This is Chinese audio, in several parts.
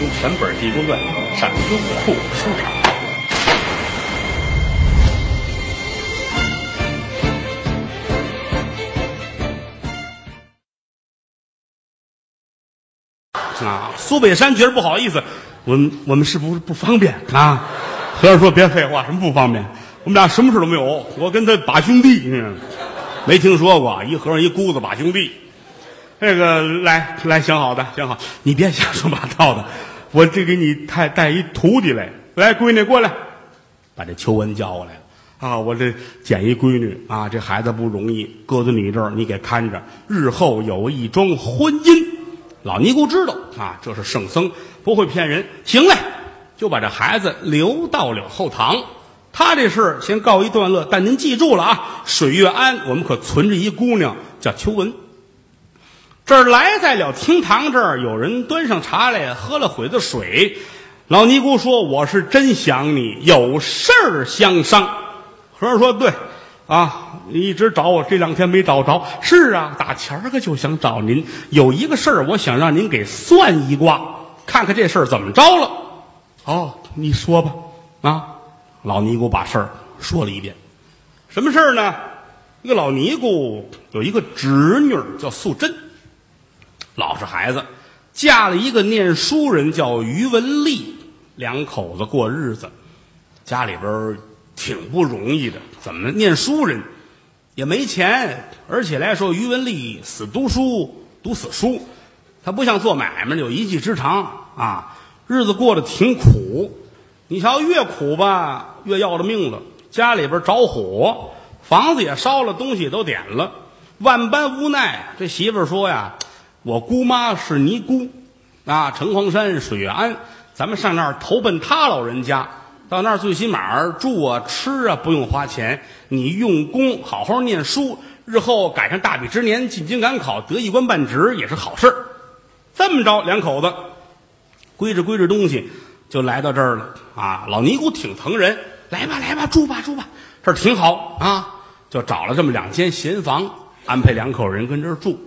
用全本《地宫传》上优酷书场。啊，苏北山觉得不好意思，我们我们是不是不方便啊？和尚说别废话，什么不方便？我们俩什么事都没有，我跟他把兄弟，没听说过一和尚一姑子把兄弟。这个来来，想好的想好，你别瞎说八道的，我这给你带带一徒弟来，来闺女过来，把这秋文叫过来了。啊，我这捡一闺女啊，这孩子不容易，搁在你这儿，你给看着，日后有一桩婚姻。老尼姑知道啊，这是圣僧，不会骗人。行嘞，就把这孩子留到了后堂。他这事先告一段落，但您记住了啊，水月庵我们可存着一姑娘叫秋文。这儿来在了厅堂这儿，有人端上茶来，喝了会子水。老尼姑说：“我是真想你，有事儿相商。”和尚说：“对，啊，你一直找我，这两天没找着。是啊，打前儿个就想找您，有一个事儿，我想让您给算一卦，看看这事儿怎么着了。哦，你说吧。啊，老尼姑把事儿说了一遍。什么事儿呢？一个老尼姑有一个侄女儿叫素贞，老实孩子，嫁了一个念书人叫于文丽，两口子过日子，家里边挺不容易的。怎么念书人也没钱，而且来说于文丽死读书，读死书，他不像做买卖有一技之长啊，日子过得挺苦。你瞧，越苦吧，越要了命了。家里边着火，房子也烧了，东西都点了，万般无奈。这媳妇儿说呀：“我姑妈是尼姑，啊，城隍山水月庵，咱们上那儿投奔她老人家。到那儿最起码住啊、吃啊不用花钱，你用功好好念书，日后赶上大比之年进京赶考，得一官半职也是好事儿。这么着，两口子归置归置东西，就来到这儿了。啊，老尼姑挺疼人，来吧来吧，住吧住吧，这儿挺好啊。就找了这么两间闲房，安排两口人跟这儿住，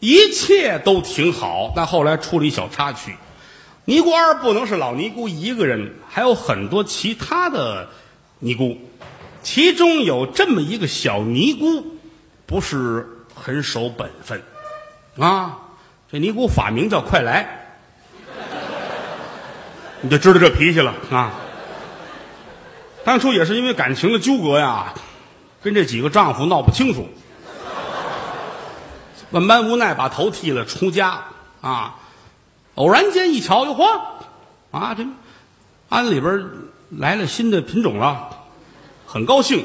一切都挺好。但后来出了一小插曲，尼姑庵不能是老尼姑一个人，还有很多其他的尼姑，其中有这么一个小尼姑，不是很守本分啊。这尼姑法名叫快来。你就知道这脾气了啊！当初也是因为感情的纠葛呀，跟这几个丈夫闹不清楚，万般无奈把头剃了出家啊！偶然间一瞧，哟嚯，啊这庵里边来了新的品种了，很高兴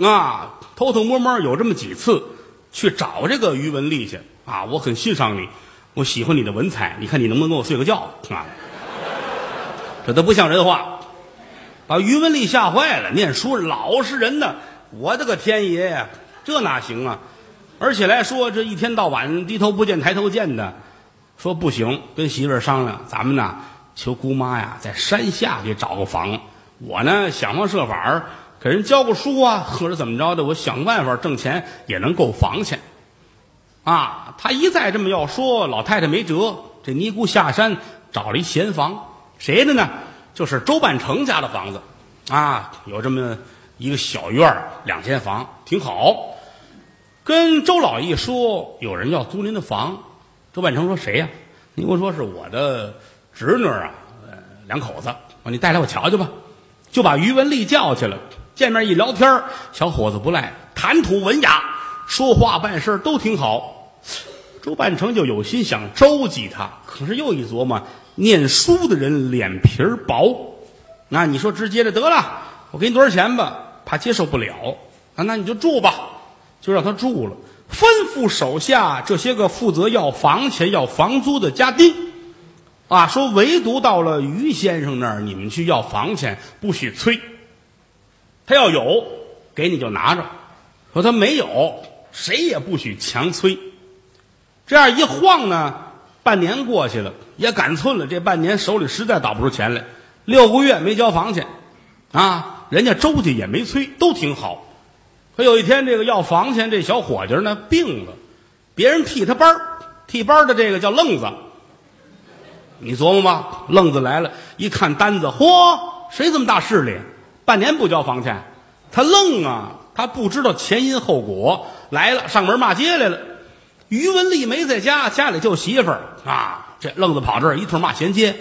啊！偷偷摸摸有这么几次去找这个于文丽去啊！我很欣赏你，我喜欢你的文采，你看你能不能跟我睡个觉啊？这都不像人话，把于文丽吓坏了。念书老实人呢，我的个天爷呀，这哪行啊？而且来说，这一天到晚低头不见抬头见的，说不行，跟媳妇儿商量，咱们呢求姑妈呀，在山下给找个房。我呢想方设法给人教个书啊，或者怎么着的，我想办法挣钱也能够房钱。啊，他一再这么要说，老太太没辙，这尼姑下山找了一闲房。谁的呢？就是周半成家的房子，啊，有这么一个小院两间房，挺好。跟周老一说，有人要租您的房。周半成说谁呀、你跟我说是我的侄女啊，两口子。你带来我瞧瞧吧，就把于文丽叫去了。见面一聊天小伙子不赖，谈吐文雅，说话办事都挺好。周半成就有心想周济他，可是又一琢磨，念书的人脸皮薄，那你说直接的得了，我给你多少钱吧，怕接受不了啊，那你就住吧，就让他住了，吩咐手下这些个负责要房钱、要房租的家丁，啊，说唯独到了于先生那儿，你们去要房钱不许催，他要有给你就拿着，说他没有，谁也不许强催。这样一晃呢，半年过去了，也赶寸了。这半年手里实在倒不出钱来，六个月没交房钱，啊，人家周家也没催，都挺好。可有一天，这个要房钱这小伙计呢病了，别人替他班儿替班儿的这个叫愣子，你琢磨吧，愣子来了，一看单子，嚯，谁这么大势力？半年不交房钱，他愣啊，他不知道前因后果，来了上门骂街来了。于文丽没在家，家里就媳妇儿啊，这愣子跑这儿一通骂衔接。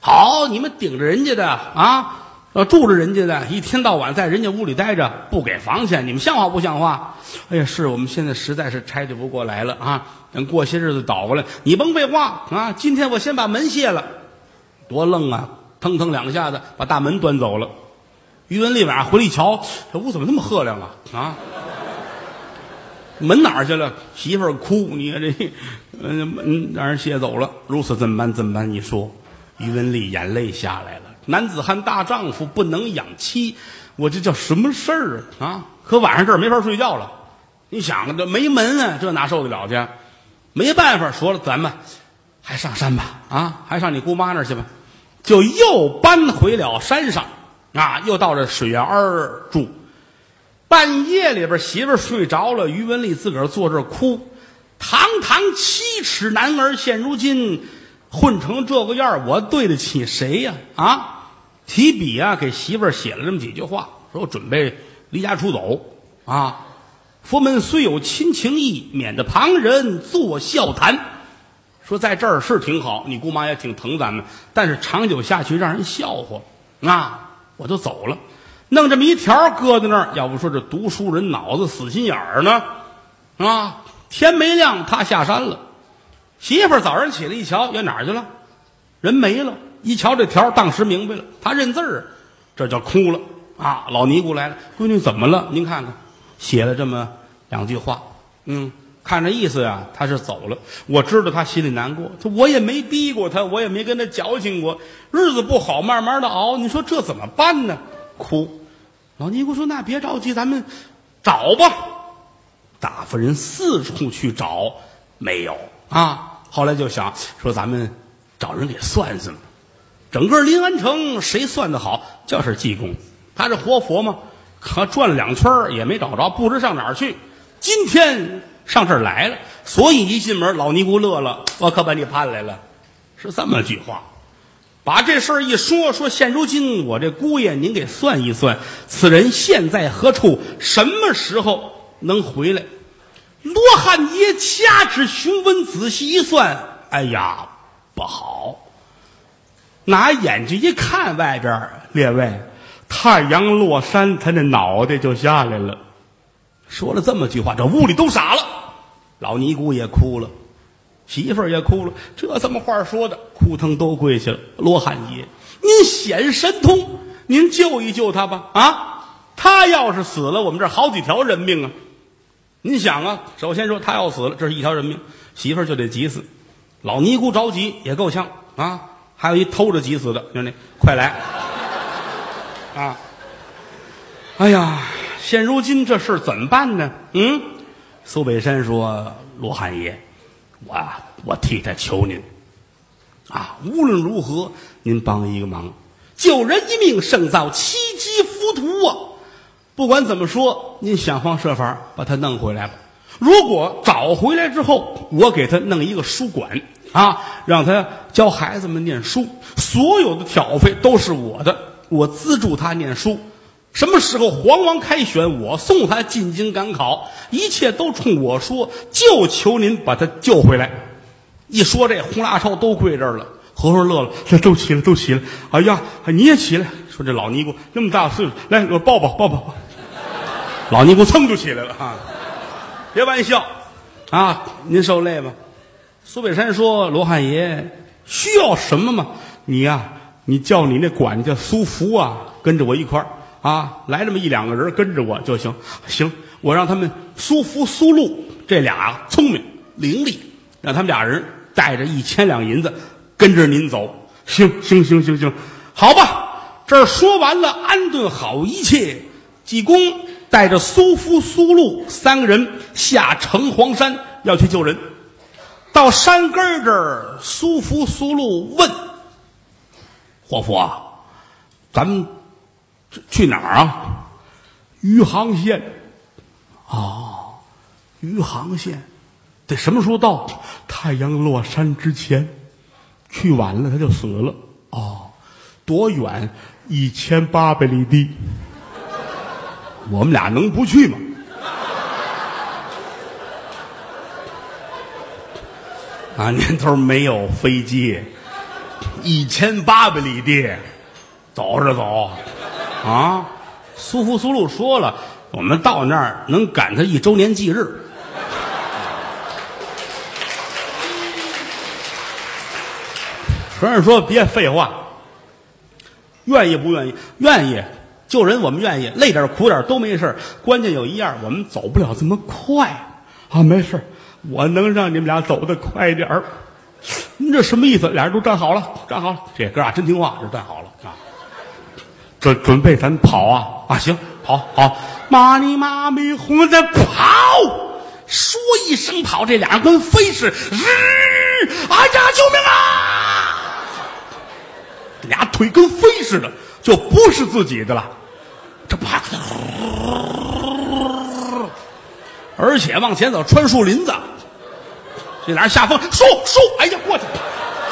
好，你们顶着人家的啊，呃，住着人家的，一天到晚在人家屋里待着，不给房钱，你们像话不像话？哎呀，是我们现在实在是拆解不过来了啊！等过些日子倒过来，你甭废话啊！今天我先把门卸了，多愣啊！腾腾两下子把大门端走了。于文丽晚上回来一瞧，这屋怎么那么赫亮啊？啊！门哪儿去了？媳妇儿哭，你看这，嗯，门让人卸走了。如此怎么办？怎么办？你说，于文丽眼泪下来了。男子汉大丈夫不能养妻，我这叫什么事儿啊？啊！可晚上这儿没法睡觉了。你想这没门啊，这哪受得了去？没办法，说了，咱们还上山吧，啊，还上你姑妈那儿去吧。就又搬回了山上，啊，又到这水源儿住。半夜里边，媳妇睡着了，于文丽自个儿坐这儿哭，堂堂七尺男儿，现如今混成这个样，我对得起谁呀？啊，提笔啊，给媳妇儿写了这么几句话，说我准备离家出走啊。佛门虽有亲情义，免得旁人作笑谈。说在这儿是挺好，你姑妈也挺疼咱们，但是长久下去让人笑话啊，我就走了。弄这么一条搁在那儿，要不说这读书人脑子死心眼儿呢，啊！天没亮，他下山了。媳妇儿早上起来一瞧，要哪儿去了？人没了。一瞧这条，当时明白了，他认字儿，这叫哭了啊！老尼姑来了，闺女怎么了？您看看，写了这么两句话，嗯，看这意思呀，他是走了。我知道他心里难过，他我也没逼过他，我也没跟他矫情过，日子不好，慢慢的熬。你说这怎么办呢？哭。老尼姑说：“那别着急，咱们找吧。”大夫人四处去找，没有啊。后来就想说：“咱们找人给算算。”整个临安城谁算得好？就是济公，他是活佛吗？可转了两圈也没找着，不知上哪儿去。今天上这儿来了，所以一进门，老尼姑乐了：“我可把你盼来了。”是这么句话。把这事儿一说，说现如今我这姑爷，您给算一算，此人现在何处？什么时候能回来？罗汉爷掐指询问，仔细一算，哎呀，不好！拿眼睛一看，外边列位，太阳落山，他那脑袋就下来了。说了这么句话，这屋里都傻了，老尼姑也哭了。媳妇儿也哭了，这怎么话说的？哭疼都跪下了。罗汉爷，您显神通，您救一救他吧！啊，他要是死了，我们这好几条人命啊！你想啊，首先说他要死了，这是一条人命，媳妇儿就得急死。老尼姑着急也够呛啊！还有一偷着急死的，兄弟，快来！啊！哎呀，现如今这事怎么办呢？嗯，苏北山说：“罗汉爷。”我啊我替他求您，啊，无论如何，您帮一个忙，救人一命胜造七级浮屠啊！不管怎么说，您想方设法把他弄回来吧。如果找回来之后，我给他弄一个书馆啊，让他教孩子们念书，所有的挑费都是我的，我资助他念书。什么时候皇王开选，我送他进京赶考，一切都冲我说，就求您把他救回来。一说这，呼啦超都跪这儿了。和尚乐了，这都起来，都起来。哎呀，你也起来。说这老尼姑那么大岁数，来，我抱抱，抱抱。老尼姑噌就起来了啊！别玩笑啊！您受累吧？苏北山说：“罗汉爷需要什么吗？你呀，你叫你那管家苏福啊，跟着我一块儿。”啊，来这么一两个人跟着我就行。行，我让他们苏福、苏禄这俩聪明伶俐，让他们俩人带着一千两银子跟着您走。行行行行行，好吧。这儿说完了，安顿好一切，济公带着苏福、苏禄三个人下城隍山要去救人。到山根这儿，苏福、苏禄问活佛：“咱们。”去哪儿啊？余杭县。啊，余杭县，得什么时候到？太阳落山之前。去晚了他就死了。哦，多远？一千八百里地。我们俩能不去吗？啊，年头没有飞机，一千八百里地，走着走，啊，苏福苏禄说了，我们到那儿能赶他一周年忌日。和尚说：“别废话，愿意不愿意？愿意，救人我们愿意，累点苦点都没事关键有一样，我们走不了这么快啊！没事我能让你们俩走得快点儿。你这什么意思？俩人都站好了，站好了。这哥俩真听话，就站好了啊。准准备咱跑啊啊！行，跑好，妈你妈咪哄的跑。说一声跑，这俩人跟飞似的，日！哎呀，救命啊！俩腿跟飞似的，就不是自己的了。这啪，而且往前走，穿树林子。这俩人下风，树树，哎呀，过去！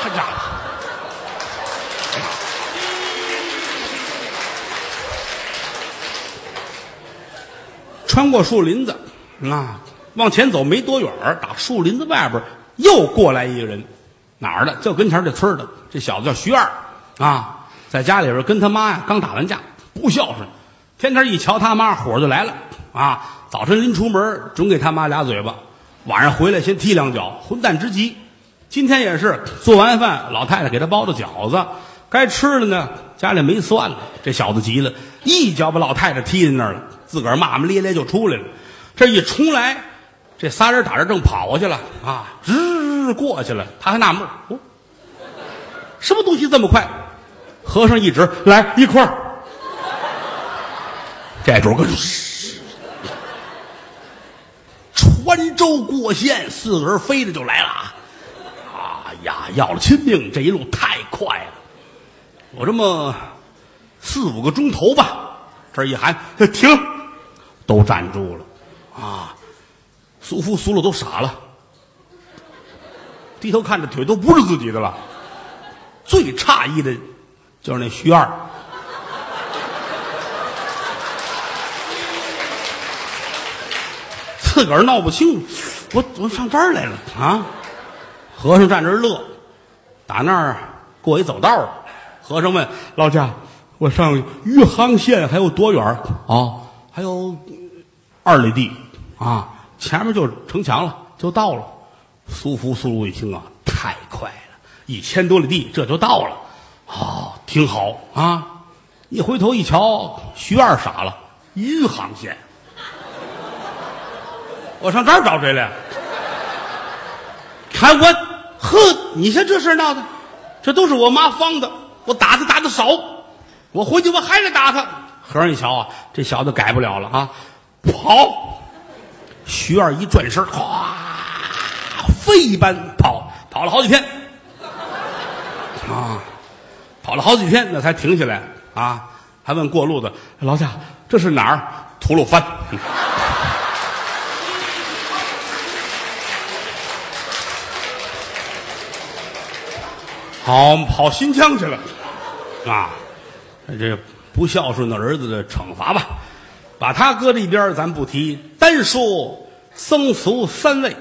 哎呀，穿过树林子啊，往前走没多远儿，打树林子外边又过来一个人，哪儿的？就跟前这村的。这小子叫徐二啊，在家里边跟他妈呀刚打完架，不孝顺，天天一瞧他妈火就来了啊。早晨临出门准给他妈俩嘴巴。晚上回来先踢两脚，混蛋之极。今天也是做完饭，老太太给他包的饺子，该吃的呢，家里没蒜了。这小子急了，一脚把老太太踢在那儿了，自个儿骂骂咧咧就出来了。这一冲来，这仨人打着正跑过去了啊，日过去了。他还纳闷哦，什么东西这么快？和尚一指，来一块儿。这主跟。穿州过县，四个人飞着就来了啊！哎呀，要了亲命！这一路太快了，有这么四五个钟头吧。这一喊停，都站住了啊！苏夫苏禄都傻了，低头看着腿都不是自己的了。最诧异的，就是那徐二。自个儿闹不清，我我上这儿来了啊！和尚站这儿乐，打那儿过一走道和尚问老家：“我上余杭县还有多远啊？还有二里地啊，前面就城墙了，就到了。”苏福苏禄一听啊，太快了，一千多里地这就到了，哦，挺好啊！一回头一瞧，徐二傻了，余杭县。我上这儿找谁来？看我，呵，你像这事闹的，这都是我妈放的。我打他打的少，我回去我还得打他。和尚一瞧啊，这小子改不了了啊，跑！徐二一转身，哗，飞一般跑，跑了好几天，啊，跑了好几天，那才停下来啊，还问过路的老家这是哪儿？吐鲁番。好跑新疆去了，啊，这不孝顺的儿子的惩罚吧，把他搁在一边咱不提。单说僧俗三位，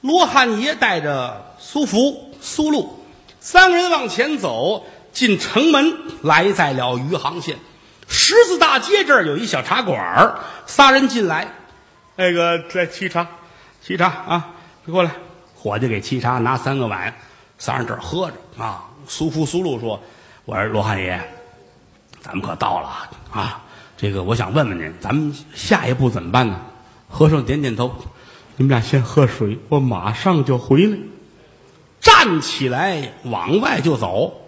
罗汉爷带着苏福、苏禄三个人往前走，进城门，来在了余杭县十字大街这儿有一小茶馆儿，仨人进来，那个来沏茶，沏茶啊，过来，伙计给沏茶，拿三个碗。仨人这儿喝着啊，苏福苏禄说：“我说罗汉爷，咱们可到了啊！这个我想问问您，咱们下一步怎么办呢？”和尚点点头：“你们俩先喝水，我马上就回来。”站起来往外就走，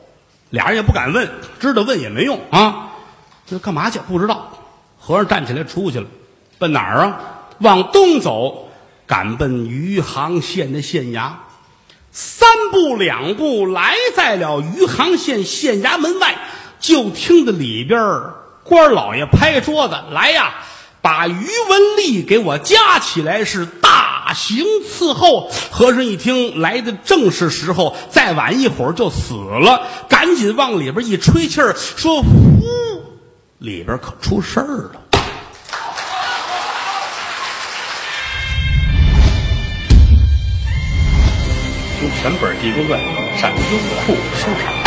俩人也不敢问，知道问也没用啊。这干嘛去？不知道。和尚站起来出去了，奔哪儿啊？往东走，赶奔余杭县的县衙。三步两步来在了余杭县县衙门外，就听得里边官老爷拍桌子：“来呀，把余文丽给我加起来是大刑伺候。和尚一听来的正是时候，再晚一会儿就死了，赶紧往里边一吹气儿，说：“呼，里边可出事儿了。”听全本《地沟传》，上优酷收看。